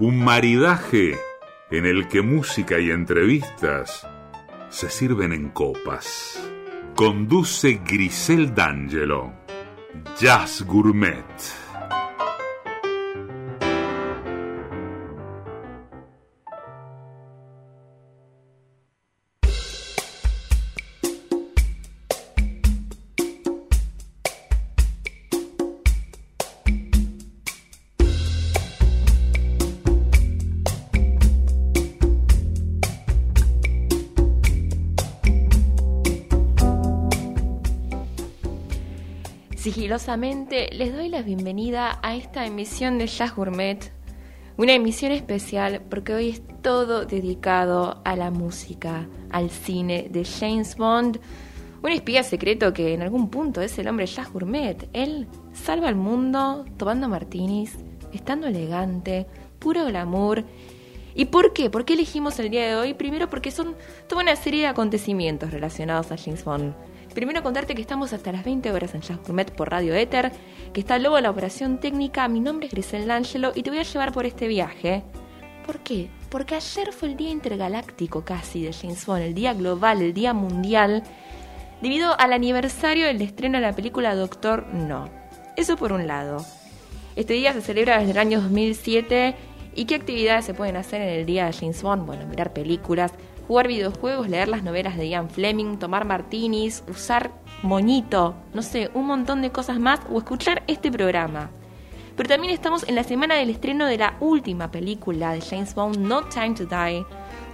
un maridaje en el que música y entrevistas se sirven en copas. Conduce Grisel D'Angelo. Jazz Gourmet. Sigilosamente les doy la bienvenida a esta emisión de Jazz Gourmet, una emisión especial porque hoy es todo dedicado a la música, al cine de James Bond, un espía secreto que en algún punto es el hombre Jazz Gourmet. Él salva al mundo tomando martinis, estando elegante, puro glamour. ¿Y por qué? ¿Por qué elegimos el día de hoy? Primero porque son toda una serie de acontecimientos relacionados a James Bond. Primero contarte que estamos hasta las 20 horas en Jazz Gourmet por Radio Éter, que está luego la operación técnica. Mi nombre es Grisel D'Angelo y te voy a llevar por este viaje. ¿Por qué? Porque ayer fue el día intergaláctico casi de James Bond, el día global, el día mundial, debido al aniversario del estreno de la película Doctor No. Eso por un lado. Este día se celebra desde el año 2007 y qué actividades se pueden hacer en el día de James Bond. Bueno, mirar películas, jugar videojuegos, leer las novelas de Ian Fleming, tomar martinis, usar moñito, no sé, un montón de cosas más o escuchar este programa. Pero también estamos en la semana del estreno de la última película de James Bond, No Time to Die,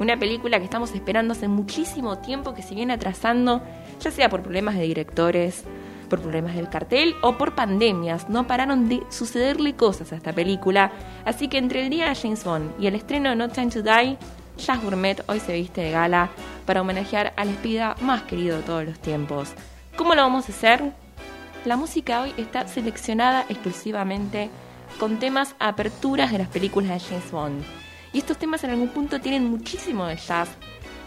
una película que estamos esperando hace muchísimo tiempo que se viene atrasando, ya sea por problemas de directores, por problemas del cartel o por pandemias. No pararon de sucederle cosas a esta película, así que entre el día de James Bond y el estreno de No Time to Die, Jazz Gourmet hoy se viste de gala para homenajear al espía más querido de todos los tiempos. ¿Cómo lo vamos a hacer? La música hoy está seleccionada exclusivamente con temas aperturas de las películas de James Bond. Y estos temas en algún punto tienen muchísimo de jazz,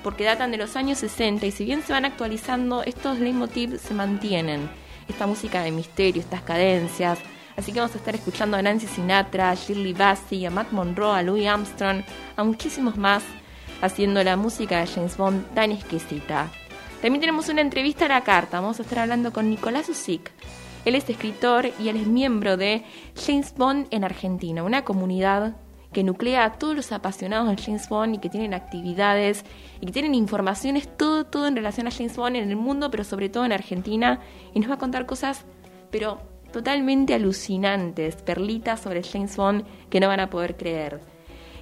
porque datan de los años 60 y si bien se van actualizando, estos leitmotivs se mantienen. Esta música de misterio, estas cadencias, Así que vamos a estar escuchando a Nancy Sinatra, a Shirley Bassey, a Matt Monroe, a Louis Armstrong, a muchísimos más haciendo la música de James Bond tan exquisita. También tenemos una entrevista a la carta. Vamos a estar hablando con Nicolás Usic. Él es escritor y él es miembro de James Bond en Argentina, una comunidad que nuclea a todos los apasionados de James Bond y que tienen actividades y que tienen informaciones, todo, todo en relación a James Bond en el mundo, pero sobre todo en Argentina. Y nos va a contar cosas, pero totalmente alucinantes, perlitas sobre James Bond que no van a poder creer.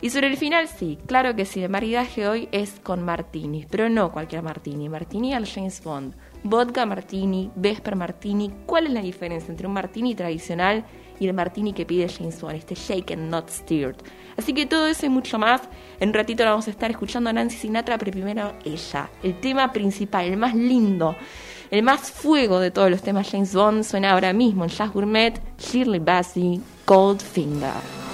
Y sobre el final, sí, claro que sí, el maridaje hoy es con martini, pero no cualquier martini, martini al James Bond, vodka martini, vesper martini, ¿cuál es la diferencia entre un martini tradicional y el martini que pide James Bond, este shaken not stirred? Así que todo eso y mucho más, en un ratito lo vamos a estar escuchando a Nancy Sinatra, pero primero ella, el tema principal, el más lindo, el más fuego de todos los temas James Bond suena ahora mismo en Jazz Gourmet, Shirley Bassey, Goldfinger.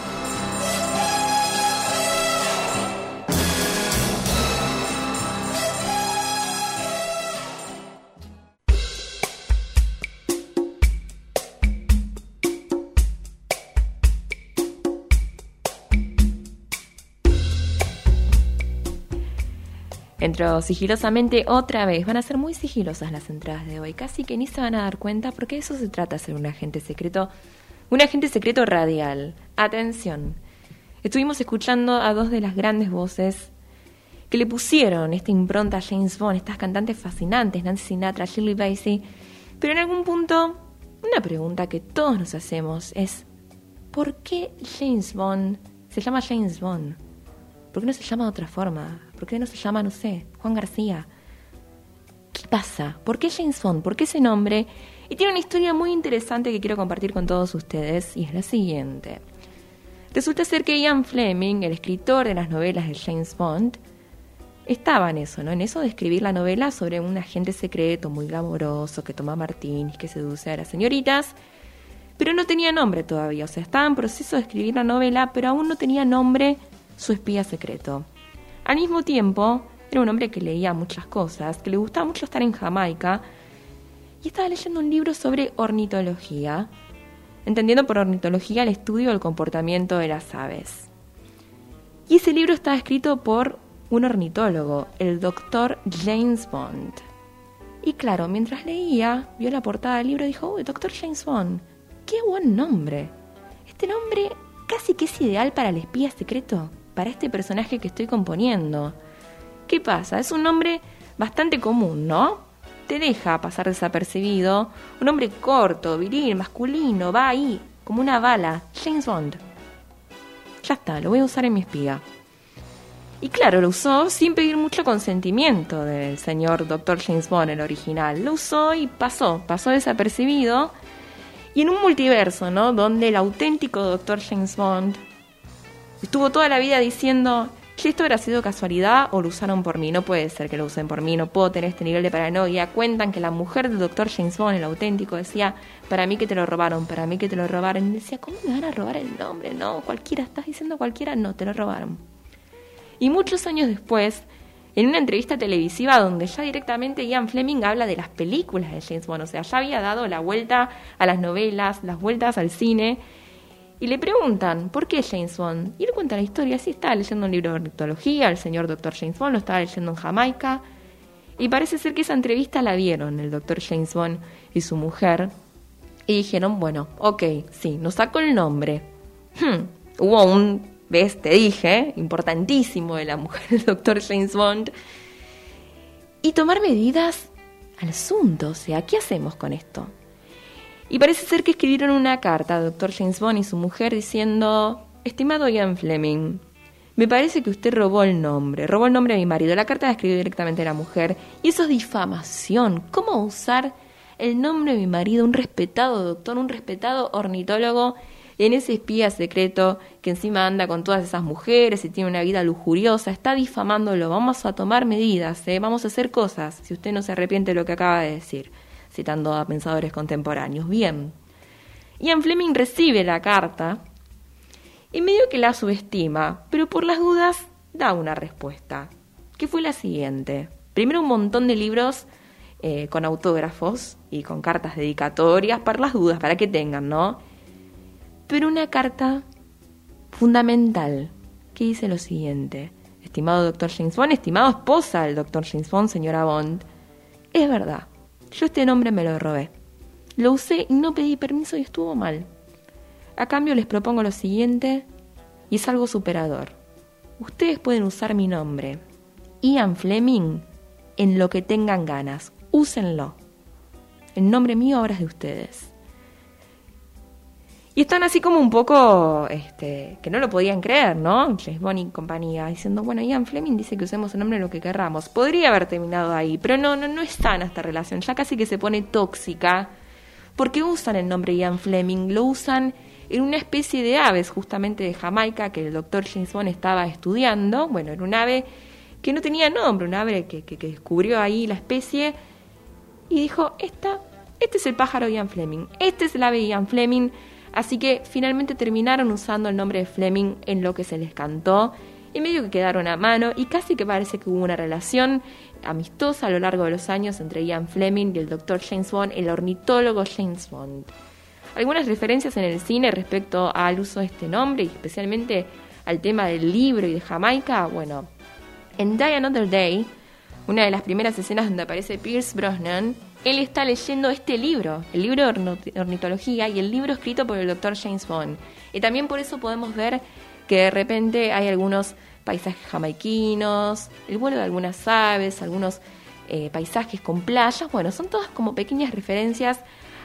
Entro sigilosamente otra vez. Van a ser muy sigilosas las entradas de hoy. Casi que ni se van a dar cuenta porque eso se trata de ser un agente secreto. Un agente secreto radial. Atención. Estuvimos escuchando a dos de las grandes voces que le pusieron esta impronta a James Bond, estas cantantes fascinantes, Nancy Sinatra, Shirley Bassey. Pero en algún punto, una pregunta que todos nos hacemos es, ¿por qué James Bond se llama James Bond? ¿Por qué no se llama de otra forma? ¿Por qué no se llama, no sé, Juan García? ¿Qué pasa? ¿Por qué James Bond? ¿Por qué ese nombre? Y tiene una historia muy interesante que quiero compartir con todos ustedes y es la siguiente. Resulta ser que Ian Fleming, el escritor de las novelas de James Bond, estaba en eso, ¿no? En eso de escribir la novela sobre un agente secreto muy glamoroso que toma martinis, que seduce a las señoritas, pero no tenía nombre todavía, o sea, estaba en proceso de escribir la novela, pero aún no tenía nombre su espía secreto. Al mismo tiempo, era un hombre que leía muchas cosas, que le gustaba mucho estar en Jamaica, y estaba leyendo un libro sobre ornitología, entendiendo por ornitología el estudio del comportamiento de las aves. Y ese libro estaba escrito por un ornitólogo, el doctor James Bond. Y claro, mientras leía, vio la portada del libro y dijo, uy, doctor James Bond, qué buen nombre. Este nombre casi que es ideal para el espía secreto, para este personaje que estoy componiendo. ¿Qué pasa? Es un nombre bastante común, ¿no? Te deja pasar desapercibido. Un nombre corto, viril, masculino, va ahí, como una bala. James Bond. Ya está, lo voy a usar en mi espía. Y claro, lo usó sin pedir mucho consentimiento del señor Dr. James Bond, el original. Lo usó y pasó, pasó desapercibido. Y en un multiverso, ¿no? Donde el auténtico Dr. James Bond estuvo toda la vida diciendo, si esto habrá sido casualidad o lo usaron por mí. No puede ser que lo usen por mí, no puedo tener este nivel de paranoia. Cuentan que la mujer del Dr. James Bond, el auténtico, decía, para mí que te lo robaron, para mí que te lo robaron. Y decía, ¿cómo me van a robar el nombre? No, cualquiera, estás diciendo cualquiera, no, te lo robaron. Y muchos años después, en una entrevista televisiva donde ya directamente Ian Fleming habla de las películas de James Bond, o sea, ya había dado la vuelta a las novelas, las vueltas al cine, y le preguntan, ¿por qué James Bond? Y él cuenta la historia, sí, estaba leyendo un libro de ornitología, el señor Dr. James Bond lo estaba leyendo en Jamaica, y parece ser que esa entrevista la vieron el Dr. James Bond y su mujer, y dijeron, bueno, ok, sí, nos sacó el nombre. Hmm, hubo un ¿Ves? Te dije, importantísimo de la mujer del doctor James Bond. Y tomar medidas al asunto, o sea, ¿qué hacemos con esto? Y parece ser que escribieron una carta al doctor James Bond y su mujer diciendo, estimado Ian Fleming, me parece que usted robó el nombre, robó el nombre de mi marido. La carta la escribió directamente la mujer y eso es difamación. ¿Cómo usar el nombre de mi marido, un respetado doctor, un respetado ornitólogo? en ese espía secreto que encima anda con todas esas mujeres y tiene una vida lujuriosa, está difamándolo, vamos a tomar medidas, ¿eh? vamos a hacer cosas, si usted no se arrepiente de lo que acaba de decir, citando a pensadores contemporáneos. Bien. Ian Fleming recibe la carta y medio que la subestima, pero por las dudas da una respuesta, que fue la siguiente. Primero un montón de libros eh, con autógrafos y con cartas dedicatorias para las dudas, para que tengan, ¿no? pero una carta fundamental que dice lo siguiente. Estimado doctor James Bond, estimado esposa del doctor James Bond, señora Bond, es verdad, yo este nombre me lo robé. Lo usé y no pedí permiso y estuvo mal. A cambio les propongo lo siguiente y es algo superador. Ustedes pueden usar mi nombre, Ian Fleming, en lo que tengan ganas. Úsenlo. El nombre mío ahora es de ustedes. Y están así como un poco, este, que no lo podían creer, ¿no? James Bond y compañía, diciendo, bueno, Ian Fleming dice que usemos el nombre lo que querramos. Podría haber terminado ahí, pero no, no, no es esta relación, ya casi que se pone tóxica, porque usan el nombre Ian Fleming, lo usan en una especie de aves justamente de Jamaica que el doctor James Bond estaba estudiando, bueno, era un ave que no tenía nombre, un ave que, que, que descubrió ahí la especie, y dijo, esta, este es el pájaro Ian Fleming, este es el ave Ian Fleming, Así que finalmente terminaron usando el nombre de Fleming en lo que se les cantó y medio que quedaron a mano y casi que parece que hubo una relación amistosa a lo largo de los años entre Ian Fleming y el doctor James Bond, el ornitólogo James Bond. Algunas referencias en el cine respecto al uso de este nombre y especialmente al tema del libro y de Jamaica, bueno, en Die Another Day, una de las primeras escenas donde aparece Pierce Brosnan, él está leyendo este libro, el libro de ornitología y el libro escrito por el doctor James Bond. Y también por eso podemos ver que de repente hay algunos paisajes jamaiquinos, el vuelo de algunas aves, algunos eh, paisajes con playas. Bueno, son todas como pequeñas referencias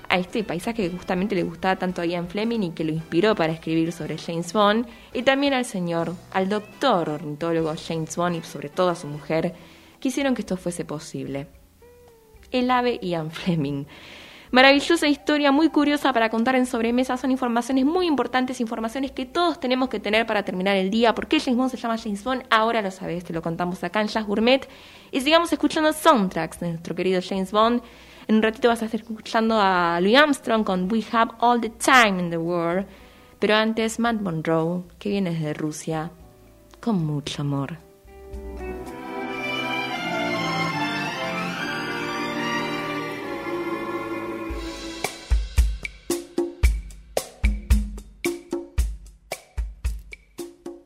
a este paisaje que justamente le gustaba tanto a Ian Fleming y que lo inspiró para escribir sobre James Bond, y también al señor, al doctor ornitólogo James Bond y sobre todo a su mujer, que hicieron que esto fuese posible el ave Ian Fleming. Maravillosa historia, muy curiosa para contar en sobremesa. Son informaciones muy importantes, informaciones que todos tenemos que tener para terminar el día. ¿Por qué James Bond se llama James Bond? Ahora lo sabes, te lo contamos acá en Jazz Gourmet. Y sigamos escuchando soundtracks de nuestro querido James Bond. En un ratito vas a estar escuchando a Louis Armstrong con We Have All the Time in the World. Pero antes, Matt Monroe, que viene desde Rusia, con mucho amor.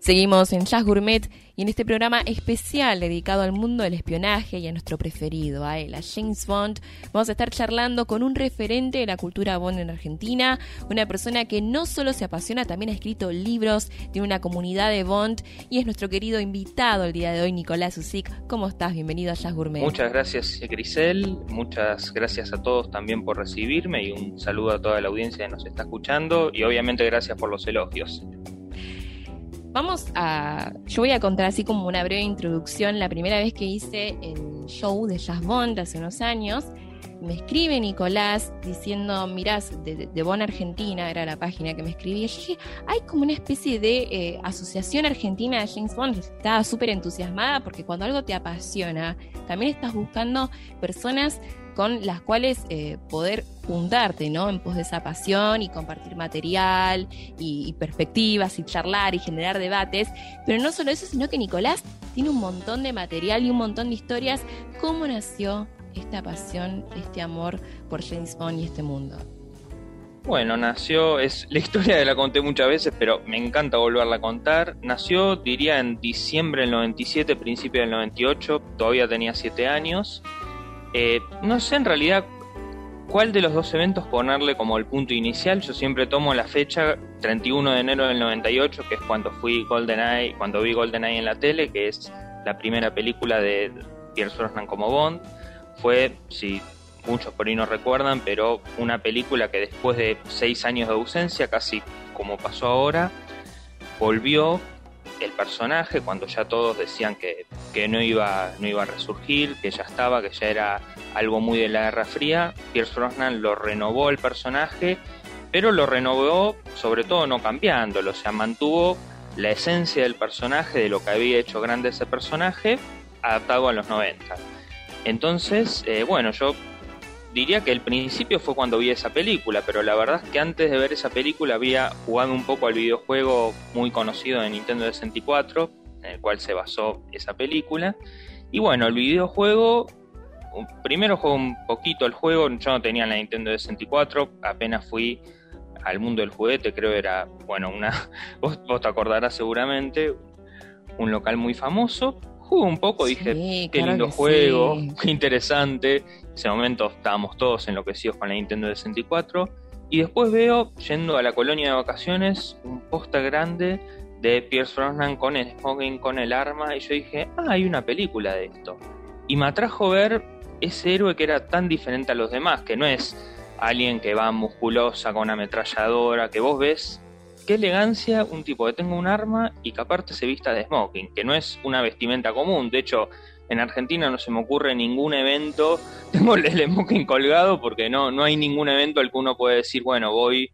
Seguimos en Jazz Gourmet y en este programa especial dedicado al mundo del espionaje y a nuestro preferido, a él, a James Bond, vamos a estar charlando con un referente de la cultura Bond en Argentina, una persona que no solo se apasiona, también ha escrito libros, tiene una comunidad de Bond y es nuestro querido invitado el día de hoy, Nicolás Usic. ¿Cómo estás? Bienvenido a Jazz Gourmet. Muchas gracias, Grisel. Muchas gracias a todos también por recibirme y un saludo a toda la audiencia que nos está escuchando y obviamente gracias por los elogios. Vamos a. Yo voy a contar así como una breve introducción. La primera vez que hice el show de Jazz Bond hace unos años, me escribe Nicolás diciendo: Mirás, de, de Bond Argentina, era la página que me escribía. Yo dije: Hay como una especie de eh, asociación argentina de James Bond. Estaba súper entusiasmada porque cuando algo te apasiona, también estás buscando personas con las cuales eh, poder juntarte, ¿no? En pos de esa pasión y compartir material y, perspectivas y charlar y generar debates. Pero no solo eso, sino que Nicolás tiene un montón de material y un montón de historias. ¿Cómo nació esta pasión, este amor por James Bond y este mundo? Bueno, nació, es la historia la conté muchas veces, pero me encanta volverla a contar. Nació, diría, en diciembre del 97, principio del 98, todavía tenía 7 años. Eh, no sé en realidad cuál de los dos eventos ponerle como el punto inicial. Yo siempre tomo la fecha 31 de enero del 98, que es cuando fui GoldenEye, cuando vi GoldenEye en la tele, que es la primera película de Pierce Brosnan como Bond. Fue, si muchos por ahí no recuerdan, pero una película que después de seis años de ausencia, casi como pasó ahora, volvió el personaje cuando ya todos decían que, no, iba, no iba a resurgir, que ya estaba, que ya era algo muy de la Guerra Fría. Pierce Brosnan lo renovó el personaje, pero lo renovó sobre todo no cambiándolo, o sea, mantuvo la esencia del personaje, de lo que había hecho grande ese personaje, adaptado a los 90. Entonces, eh, bueno, yo diría que el principio fue cuando vi esa película, pero la verdad es que antes de ver esa película había jugado un poco al videojuego muy conocido de Nintendo 64, en el cual se basó esa película. Y bueno, el videojuego, primero jugué un poquito el juego, yo no tenía la Nintendo 64, apenas fui al mundo del juguete, creo era, bueno, una, vos, vos te acordarás seguramente, un local muy famoso, jugué un poco, dije, qué lindo juego, qué interesante. En ese momento estábamos todos enloquecidos con la Nintendo 64. Y después veo, yendo a la colonia de vacaciones, un póster grande de Pierce Brosnan con el smoking, con el arma. Y yo dije, ah, hay una película de esto. Y me atrajo ver ese héroe que era tan diferente a los demás, que no es alguien que va musculosa con una ametralladora, que vos ves qué elegancia un tipo que tenga un arma y que aparte se vista de smoking, que no es una vestimenta común. De hecho, en Argentina no se me ocurre ningún evento. Tengo el smoking colgado porque no, no hay ningún evento al que uno puede decir, bueno, voy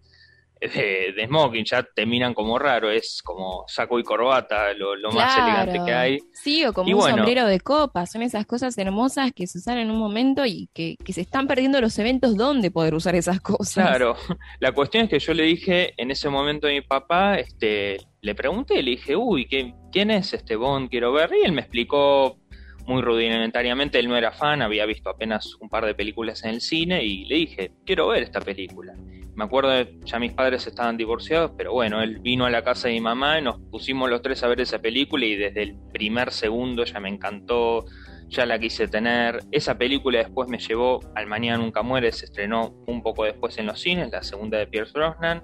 de, smoking, ya te miran como raro, es como saco y corbata, lo, más elegante que hay. Sí, o como un sombrero de copa, son esas cosas hermosas que se usan en un momento y que, que, se están perdiendo los eventos donde poder usar esas cosas. Claro, la cuestión es que yo le dije en ese momento a mi papá, este, le pregunté, le dije, uy, ¿quién es este Bond? Quiero ver, y él me explicó muy rudimentariamente, él no era fan, había visto apenas un par de películas en el cine y le dije, quiero ver esta película me acuerdo, ya mis padres estaban divorciados, pero bueno, él vino a la casa de mi mamá y nos pusimos los tres a ver esa película y desde el primer segundo ya me encantó, ya la quise tener. Esa película después me llevó al Mañana Nunca Muere, se estrenó un poco después en los cines, la segunda de Pierce Brosnan.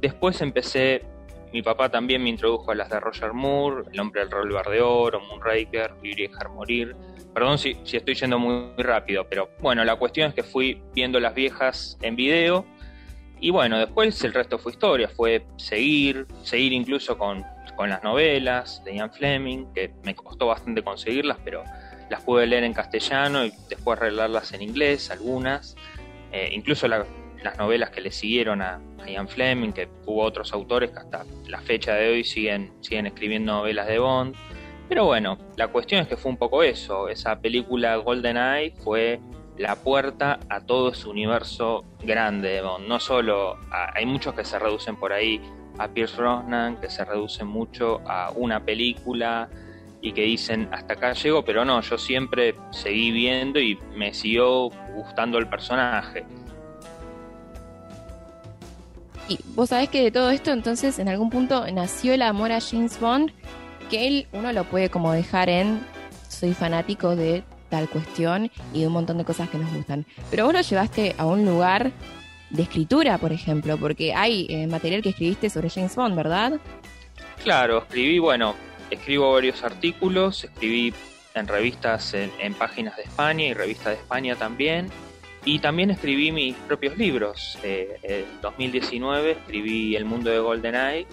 Después empecé, mi papá también me introdujo a las de Roger Moore, El hombre del rol de oro, Moonraker, Vivir y dejar morir. Perdón si, estoy yendo muy rápido, pero bueno, la cuestión es que fui viendo las viejas en video y bueno, después el resto fue historia, fue seguir, seguir incluso con, las novelas de Ian Fleming, que me costó bastante conseguirlas, pero las pude leer en castellano y después arreglarlas en inglés, algunas. eh, incluso las novelas que le siguieron a, Ian Fleming, que hubo otros autores que hasta la fecha de hoy siguen, siguen escribiendo novelas de Bond. Pero bueno, la cuestión es que fue un poco eso. Esa película Golden Eye fue la puerta a todo ese universo grande de Bond. No solo hay muchos que se reducen por ahí a Pierce Brosnan, que se reducen mucho a una película y que dicen hasta acá llego, pero no, yo siempre seguí viendo y me siguió gustando el personaje. Y vos sabés que de todo esto entonces en algún punto nació el amor a James Bond, que él uno lo puede como dejar en soy fanático de tal cuestión y de un montón de cosas que nos gustan. Pero vos lo llevaste a un lugar de escritura, por ejemplo, porque hay eh, material que escribiste sobre James Bond, ¿verdad? Claro, escribí, bueno, escribo varios artículos, escribí en revistas en, páginas de España y revistas de España también. Y también escribí mis propios libros. Eh, en 2019 escribí El mundo de GoldenEye.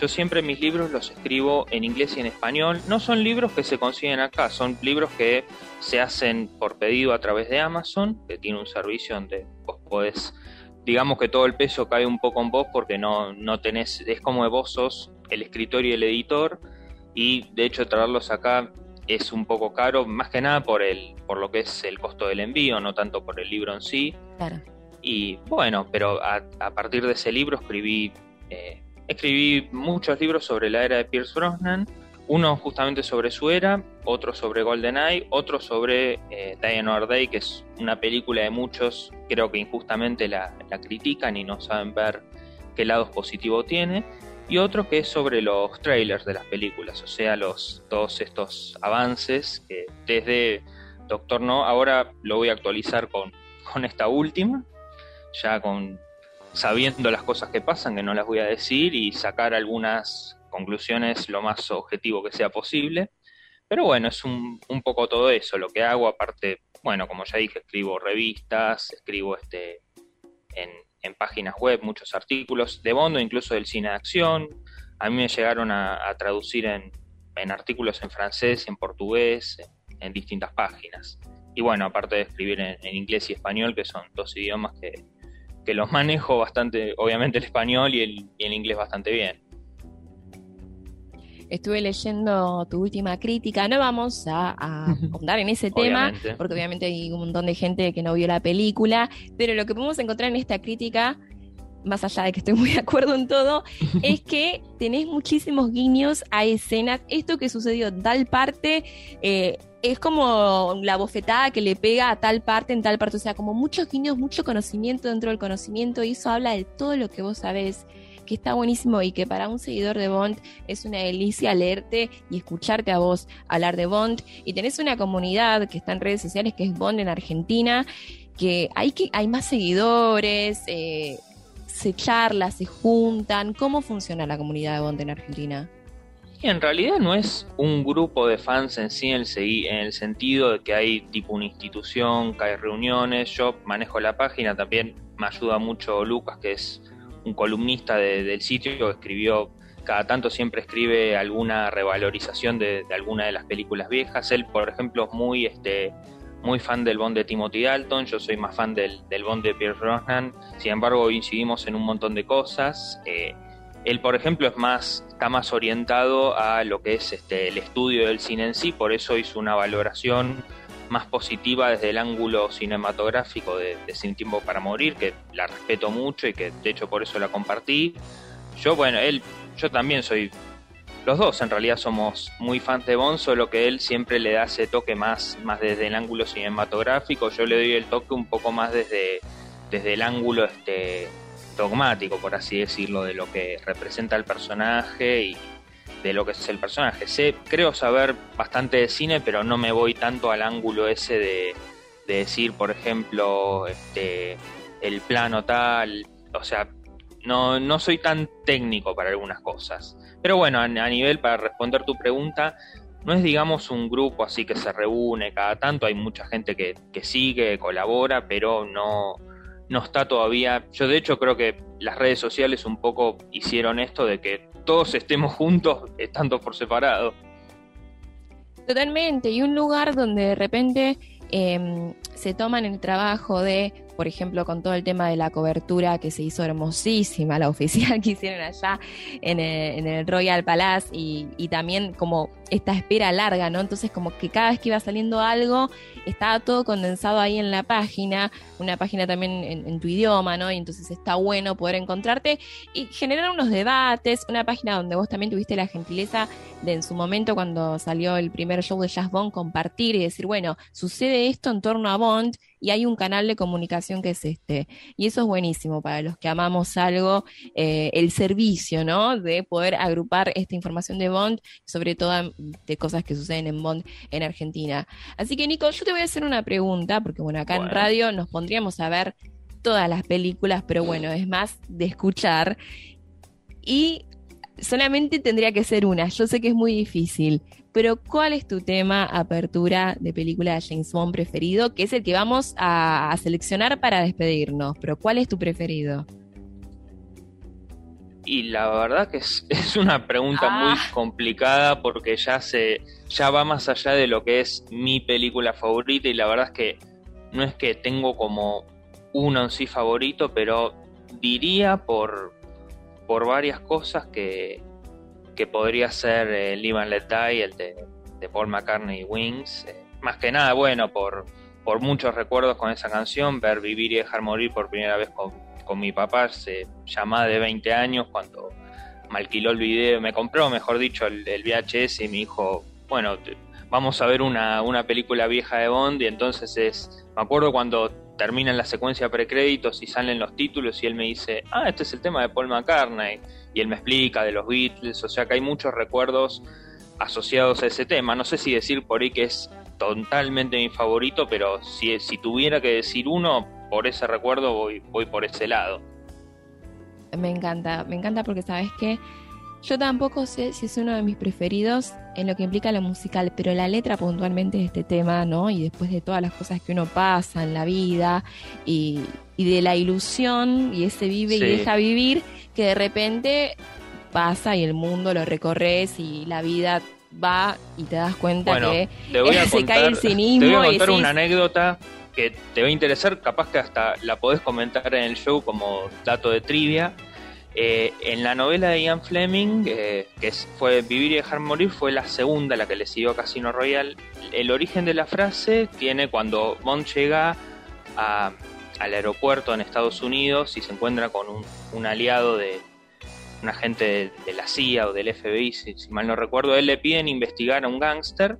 Yo siempre mis libros los escribo en inglés y en español. No son libros que se consiguen acá, son libros que se hacen por pedido a través de Amazon, que tiene un servicio donde vos podés, digamos que todo el peso cae un poco en vos porque no, no tenés, es como vos sos el escritor y el editor y de hecho traerlos acá es un poco caro, más que nada por el por lo que es el costo del envío, no tanto por el libro en sí. Claro. Y bueno, pero a, partir de ese libro escribí eh, escribí muchos libros sobre la era de Pierce Brosnan, uno justamente sobre su era, otro sobre GoldenEye, otro sobre eh, Diane Day, que es una película de muchos, creo que injustamente la, la critican y no saben ver qué lados positivos tiene y otro que es sobre los trailers de las películas, o sea, los todos estos avances que desde Doctor No, ahora lo voy a actualizar con, con esta última, ya con sabiendo las cosas que pasan, que no las voy a decir, y sacar algunas conclusiones lo más objetivo que sea posible. Pero bueno, es un, un poco todo eso lo que hago, aparte, bueno, como ya dije, escribo revistas, escribo este en, en páginas web muchos artículos de Bondo, incluso del cine de acción. A mí me llegaron a, traducir en, artículos en francés, en portugués, en, distintas páginas. Y bueno, aparte de escribir en, inglés y español, que son dos idiomas que, los manejo bastante, obviamente el español y el, y el inglés bastante bien estuve leyendo tu última crítica. No vamos a, a en ese tema, porque obviamente hay un montón de gente que no vio la película, pero lo que podemos encontrar en esta crítica, más allá de que estoy muy de acuerdo en todo, es que tenés muchísimos guiños a escenas. Esto que sucedió en tal parte. Eh, es como la bofetada que le pega a tal parte en tal parte, o sea, como muchos guiños, mucho conocimiento dentro del conocimiento, y eso habla de todo lo que vos sabés que está buenísimo y que para un seguidor de Bond es una delicia leerte y escucharte a vos hablar de Bond. Y tenés una comunidad que está en redes sociales que es Bond en Argentina, que hay, que, hay más seguidores, eh, se charla, se juntan. ¿Cómo funciona la comunidad de Bond en Argentina? en realidad no es un grupo de fans en sí en el, sentido de que hay tipo una institución, que hay reuniones, yo manejo la página, también me ayuda mucho Lucas, que es un columnista del sitio que escribió, cada tanto siempre escribe alguna revalorización de, alguna de las películas viejas. Él, por ejemplo, es muy, este, muy fan del Bond de Timothy Dalton, yo soy más fan del, del Bond de Pierce Brosnan, sin embargo incidimos en un montón de cosas. Eh, él, por ejemplo, es más, está más orientado a lo que es este, el estudio del cine en sí, por eso hizo una valoración más positiva desde el ángulo cinematográfico de, Sin Tiempo para Morir, que la respeto mucho y que de hecho por eso la compartí. Yo, bueno, él, yo también soy, los dos en realidad somos muy fans de Bond, solo que él siempre le da ese toque más, más desde el ángulo cinematográfico, yo le doy el toque un poco más desde, desde el ángulo este, dogmático, por así decirlo, de lo que representa el personaje y, de lo que es el personaje. Sé, creo saber bastante de cine, pero no me voy tanto al ángulo ese de, decir, por ejemplo, este, el plano tal, o sea, no, no soy tan técnico para algunas cosas. Pero bueno, a, nivel, para responder tu pregunta, no es digamos un grupo así que se reúne cada tanto, hay mucha gente que, que sigue, colabora, pero no, no está todavía. Yo de hecho creo que las redes sociales un poco hicieron esto de que todos estemos juntos estando por separado. Totalmente, y un lugar donde de repente em, se toman el trabajo de por ejemplo, con todo el tema de la cobertura que se hizo hermosísima, la oficial que hicieron allá en el, Royal Palace y, también como esta espera larga, ¿no? Entonces como que cada vez que iba saliendo algo, estaba todo condensado ahí en la página, una página también en, tu idioma, ¿no? Y entonces está bueno poder encontrarte y generar unos debates, una página donde vos también tuviste la gentileza de en su momento cuando salió el primer show de Jazz Bond compartir y decir, bueno, sucede esto en torno a Bond y hay un canal de comunicación que es este. Y eso es buenísimo para los que amamos algo, eh, el servicio, ¿no? De poder agrupar esta información de Bond, sobre todo de cosas que suceden en Bond en Argentina. Así que, Nico, yo te voy a hacer una pregunta, porque bueno, acá en radio nos pondríamos a ver todas las películas, pero bueno, es más de escuchar. Y solamente tendría que ser una. Yo sé que es muy difícil, pero ¿cuál es tu tema apertura de película de James Bond preferido? Que es el que vamos a, seleccionar para despedirnos, pero ¿cuál es tu preferido? Y la verdad que es, una pregunta muy ah. complicada porque ya se ya va más allá de lo que es mi película favorita y la verdad es que no es que tengo como uno en sí favorito, pero diría por, por varias cosas que, que podría ser eh, Live and Let Die, el de, Paul McCartney y Wings. Eh, más que nada, bueno, por, por muchos recuerdos con esa canción, ver Vivir y Dejar Morir por primera vez con, con mi papá, se de 20 años, cuando me alquiló el video, me compró, mejor dicho, el, el VHS y me dijo, bueno, vamos a ver una, una película vieja de Bond y entonces es, me acuerdo cuando termina la secuencia precréditos y salen los títulos y él me dice, ah, este es el tema de Paul McCartney. Y él me explica de los Beatles, o sea que hay muchos recuerdos asociados a ese tema. No sé si decir por ahí que es totalmente mi favorito, pero si, si tuviera que decir uno, por ese recuerdo voy, voy por ese lado. Me encanta, me encanta porque sabes que yo tampoco sé si es uno de mis preferidos en lo que implica lo musical, pero la letra puntualmente de este tema, ¿no? Y después de todas las cosas que uno pasa en la vida y, de la ilusión y ese vive y deja vivir, que de repente pasa y el mundo lo recorres y la vida va y te das cuenta que se cae el cinismo. Te voy a contar una anécdota que te va a interesar, capaz que hasta la podés comentar en el show como dato de trivia eh, en la novela de Ian Fleming, eh, que fue Vivir y dejar morir, fue la segunda, la que le siguió Casino Royale. El origen de la frase tiene cuando Bond llega al aeropuerto en Estados Unidos y se encuentra con un, aliado de un agente de, la CIA o del FBI, si, mal no recuerdo. Él le piden investigar a un gángster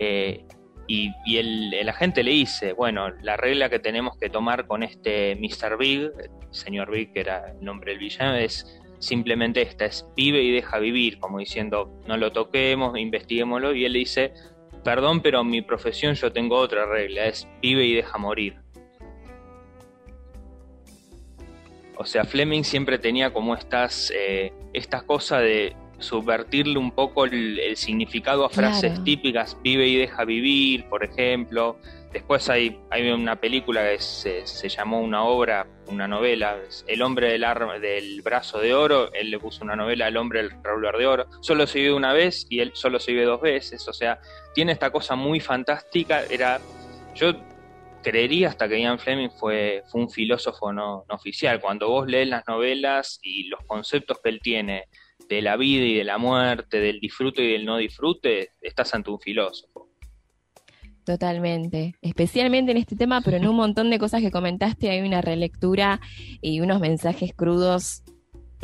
eh, y, el, agente le dice, bueno, la regla que tenemos que tomar con este Mr. Big, señor Big, que era el nombre del villano, es simplemente esta, es vive y deja vivir, como diciendo, no lo toquemos, investiguémoslo, y él le dice, perdón, pero en mi profesión yo tengo otra regla, es vive y deja morir. O sea, Fleming siempre tenía como estas, eh, estas cosas de subvertirle un poco el, significado a frases típicas, vive y deja vivir, por ejemplo. Después hay, hay una película que se, se llamó una obra, una novela, El hombre del, del brazo de oro, él le puso una novela El hombre del revólver de oro, solo se vive una vez y él solo se vive dos veces, o sea, tiene esta cosa muy fantástica, era, yo creería hasta que Ian Fleming fue, fue un filósofo no, no oficial, cuando vos lees las novelas y los conceptos que él tiene, de la vida y de la muerte, del disfrute y del no disfrute, estás ante un filósofo. Totalmente, especialmente en este tema, pero en un montón de cosas que comentaste hay una relectura y unos mensajes crudos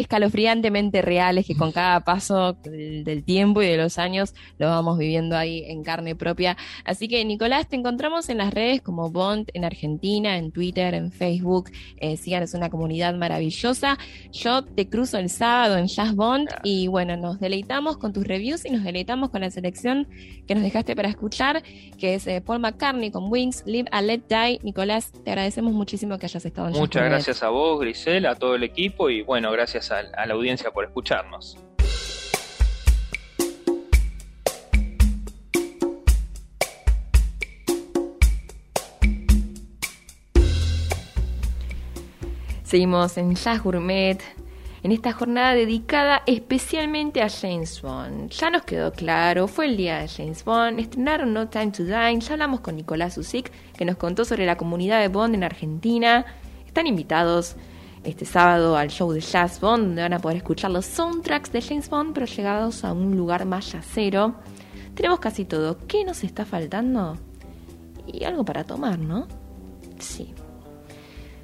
escalofriantemente reales que con cada paso del, tiempo y de los años lo vamos viviendo ahí en carne propia. Así que Nicolás, te encontramos en las redes como Bond en Argentina, en Twitter, en Facebook. Eh, es una comunidad maravillosa. Yo te cruzo el sábado en Jazz Bond y bueno, nos deleitamos con tus reviews y nos deleitamos con la selección que nos dejaste para escuchar, que es eh, Paul McCartney con Wings, Live and Let Die. Nicolás, te agradecemos muchísimo que hayas estado en Muchas gracias a vos, Grisel, a todo el equipo y bueno, gracias a, la audiencia por escucharnos. Seguimos en Jazz Gourmet en esta jornada dedicada especialmente a James Bond. Ya nos quedó claro, fue el día de James Bond, estrenaron No Time to Dine, ya hablamos con Nicolás Usic, que nos contó sobre la comunidad de Bond en Argentina. Están invitados este sábado al show de Jazz Bond, donde van a poder escuchar los soundtracks de James Bond, pero llegados a un lugar más yacero. Tenemos casi todo. ¿Qué nos está faltando? Y algo para tomar, ¿no? Sí.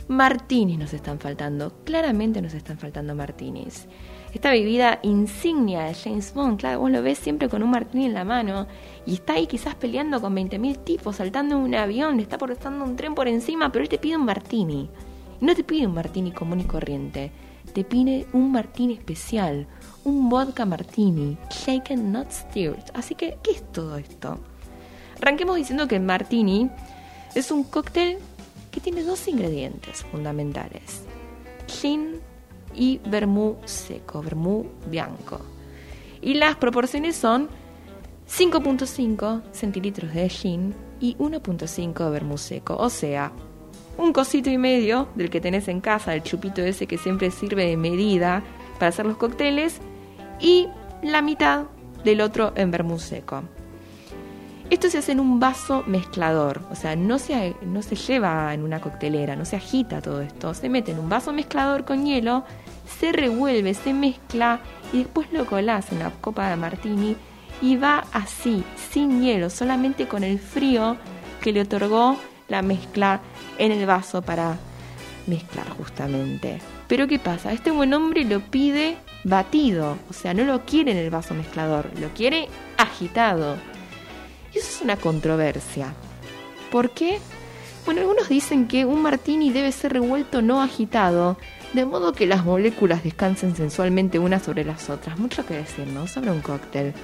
Martinis nos están faltando. Claramente nos están faltando martinis. Esta bebida insignia de James Bond, claro, vos lo ves siempre con un martini en la mano y está ahí quizás peleando con 20.000 tipos, saltando en un avión, le está portando un tren por encima, pero él te pide un martini. No te pide un martini común y corriente, te pide un martini especial, un vodka martini, shaken not stirred. Así que, ¿qué es todo esto? Arranquemos diciendo que el martini es un cóctel que tiene dos ingredientes fundamentales: gin y vermú seco, vermú bianco. Y las proporciones son 5.5 centilitros de gin y 1.5 de vermú seco, o sea, un cosito y medio del que tenés en casa, el chupito ese que siempre sirve de medida para hacer los cócteles, y la mitad del otro en vermú seco. Esto se hace en un vaso mezclador, o sea, no se, no se lleva en una coctelera, no se agita todo esto, se mete en un vaso mezclador con hielo, se revuelve, se mezcla y después lo colás en la copa de martini y va así, sin hielo, solamente con el frío que le otorgó la mezcla en el vaso para mezclar justamente. Pero ¿qué pasa? Este buen hombre lo pide batido, o sea, no lo quiere en el vaso mezclador, lo quiere agitado. Y eso es una controversia. ¿Por qué? Bueno, algunos dicen que un martini debe ser revuelto no agitado, de modo que las moléculas descansen sensualmente unas sobre las otras. Mucho que decir, ¿no? Sobre un cóctel.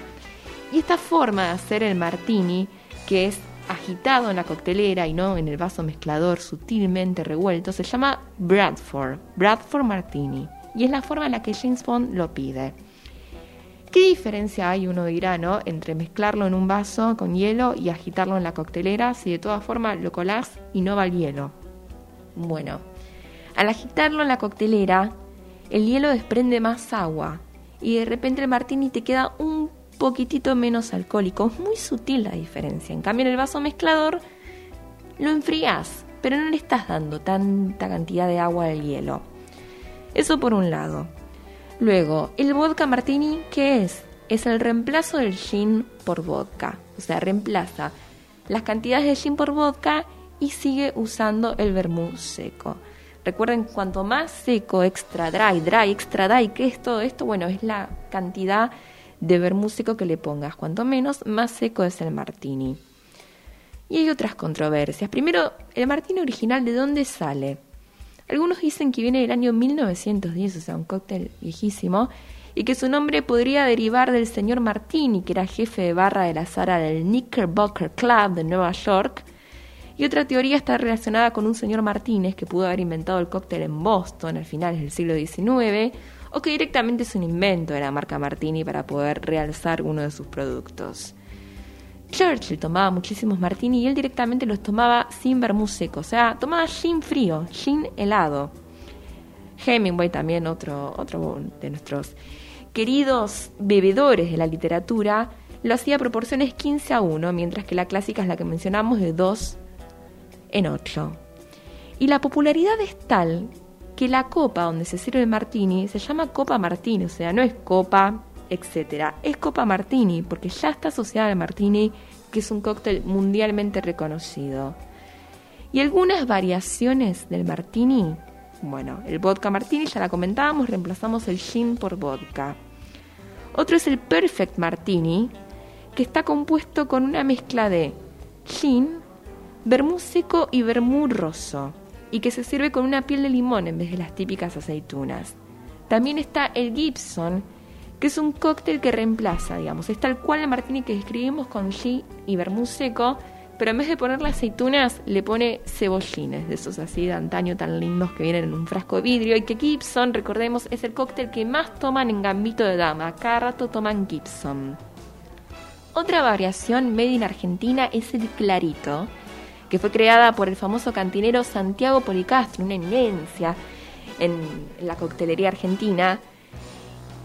Y esta forma de hacer el martini, que es agitado en la coctelera y no en el vaso mezclador sutilmente revuelto, se llama Bradford, Bradford Martini, y es la forma en la que James Bond lo pide. ¿Qué diferencia hay, uno dirá, ¿no? entre mezclarlo en un vaso con hielo y agitarlo en la coctelera si de todas formas lo colás y no va el hielo? Bueno, al agitarlo en la coctelera, el hielo desprende más agua y de repente el martini te queda un poquitito menos alcohólico. Es muy sutil la diferencia. En cambio, en el vaso mezclador lo enfrías, pero no le estás dando tanta cantidad de agua al hielo. Eso por un lado. Luego, el vodka martini, ¿qué es? Es el reemplazo del gin por vodka. O sea, reemplaza las cantidades de gin por vodka y sigue usando el vermouth seco. Recuerden, cuanto más seco, extra dry, dry, extra dry, ¿qué es todo esto? Bueno, es la cantidad de vermú seco que le pongas. Cuanto menos, más seco es el martini. Y hay otras controversias. Primero, el martini original, ¿de dónde sale? Algunos dicen que viene del año 1910, o sea, un cóctel viejísimo, y que su nombre podría derivar del señor Martini, que era jefe de barra de la sala del Knickerbocker Club de Nueva York. Y otra teoría está relacionada con un señor Martínez que pudo haber inventado el cóctel en Boston al finales del siglo XIX, o que directamente es un invento de la marca Martini para poder realzar uno de sus productos. Churchill tomaba muchísimos martini y él directamente los tomaba sin vermú seco, o sea, tomaba gin frío, gin helado. Hemingway también, otro, otro de nuestros queridos bebedores de la literatura, lo hacía a proporciones 15 a 1, mientras que la clásica es la que mencionamos de 2 en 8. Y la popularidad es tal que la copa donde se sirve el martini se llama copa martini, o sea, no es copa, etcétera, es copa martini porque ya está asociada al martini, que es un cóctel mundialmente reconocido. Y algunas variaciones del martini, bueno, el vodka martini ya la comentábamos, reemplazamos el gin por vodka. Otro es el perfect martini, que está compuesto con una mezcla de gin, vermú seco y vermú y que se sirve con una piel de limón en vez de las típicas aceitunas. También está el Gibson, que es un cóctel que reemplaza, digamos, es tal cual el martini que describimos con gin y vermú seco, pero en vez de ponerle aceitunas le pone cebollines, de esos así de antaño tan lindos que vienen en un frasco de vidrio, y que Gibson, recordemos, es el cóctel que más toman en gambito de dama, cada rato toman Gibson. Otra variación made in Argentina es el clarito, que fue creada por el famoso cantinero Santiago Policastro, una eminencia, en la coctelería argentina.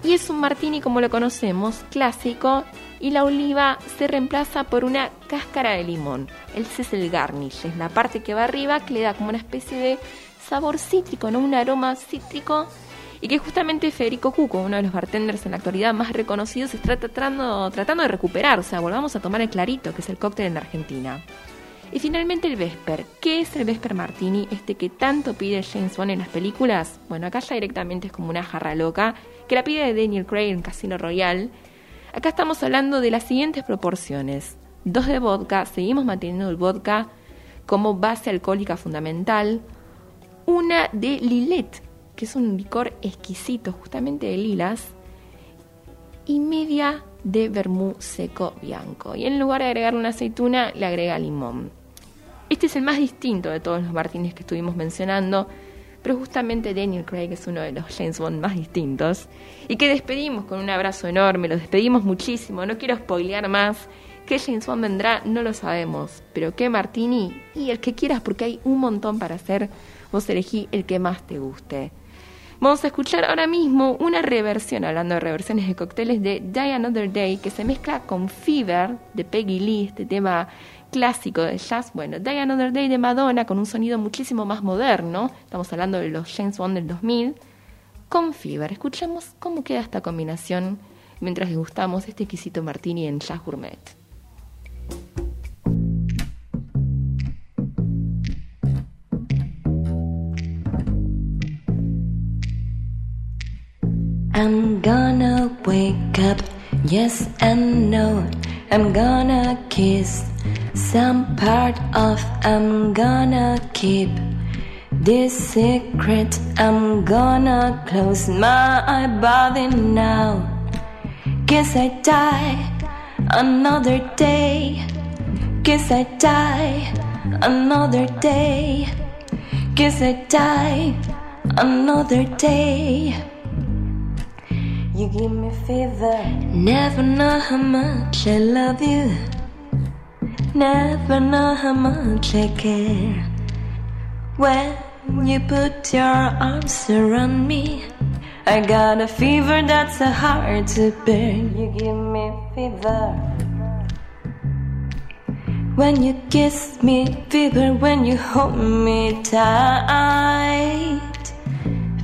Y es un martini como lo conocemos, clásico, y la oliva se reemplaza por una cáscara de limón. Ese es garnish, es la parte que va arriba que le da como una especie de sabor cítrico, ¿no? un aroma cítrico y que justamente Federico Cuco, uno de los bartenders en la actualidad más reconocidos, está tratando, tratando de recuperar. O sea, volvamos a tomar el clarito, que es el cóctel en Argentina. Y finalmente el Vesper. ¿Qué es el Vesper Martini? Este que tanto pide James Bond en las películas. Bueno, acá ya directamente es como una jarra loca, que la pide Daniel Craig en Casino Royale. Acá estamos hablando de las siguientes proporciones. Dos de vodka, seguimos manteniendo el vodka como base alcohólica fundamental. Una de Lillet, que es un licor exquisito, justamente de lilas, y media de vermú seco bianco. Y en lugar de agregarle una aceituna, le agrega limón. Este es el más distinto de todos los martines que estuvimos mencionando, pero justamente Daniel Craig es uno de los James Bond más distintos y que despedimos con un abrazo enorme, lo despedimos muchísimo, no quiero spoilear más. ¿Qué James Bond vendrá? No lo sabemos, pero qué martini y el que quieras porque hay un montón para hacer, vos elegí el que más te guste. Vamos a escuchar ahora mismo una reversión, hablando de reversiones de cócteles, de Die Another Day, que se mezcla con Fever de Peggy Lee, este tema clásico de jazz. Bueno, Die Another Day de Madonna, con un sonido muchísimo más moderno. Estamos hablando de los James Bond del 2000. Con Fever. Escuchemos cómo queda esta combinación mientras degustamos este exquisito martini en Jazz Gourmet. I'm gonna wake up, yes and no. I'm gonna kiss some part of. I'm gonna keep this secret. I'm gonna close my body now. Guess I die another day. Guess I die another day. Guess I die another day. You give me fever. Never know how much I love you. Never know how much I care. When you put your arms around me, I got a fever that's so hard to bear. You give me fever. When you kiss me, fever. When you hold me tight,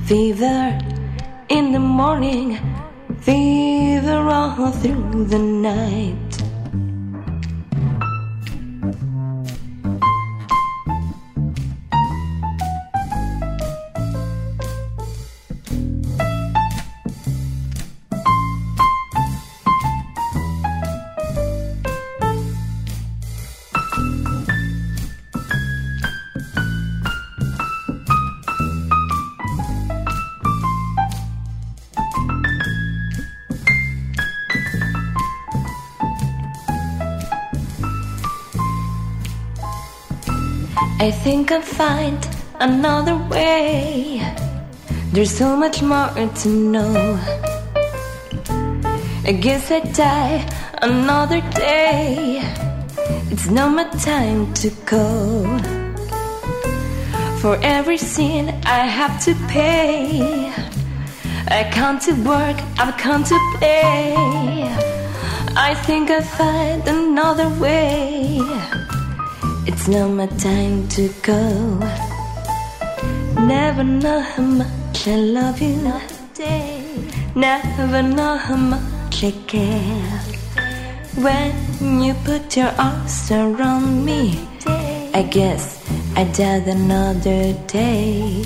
fever in the morning fever all through the night. I think I'll find another way. There's so much more to know. I guess I die another day. It's not my time to go. For every sin I have to pay. I come to work, I've come to play. I think I'll find another way. It's not my time to go. Never know how much I love you. Never know how much I care. When you put your arms around me, I guess I died another day.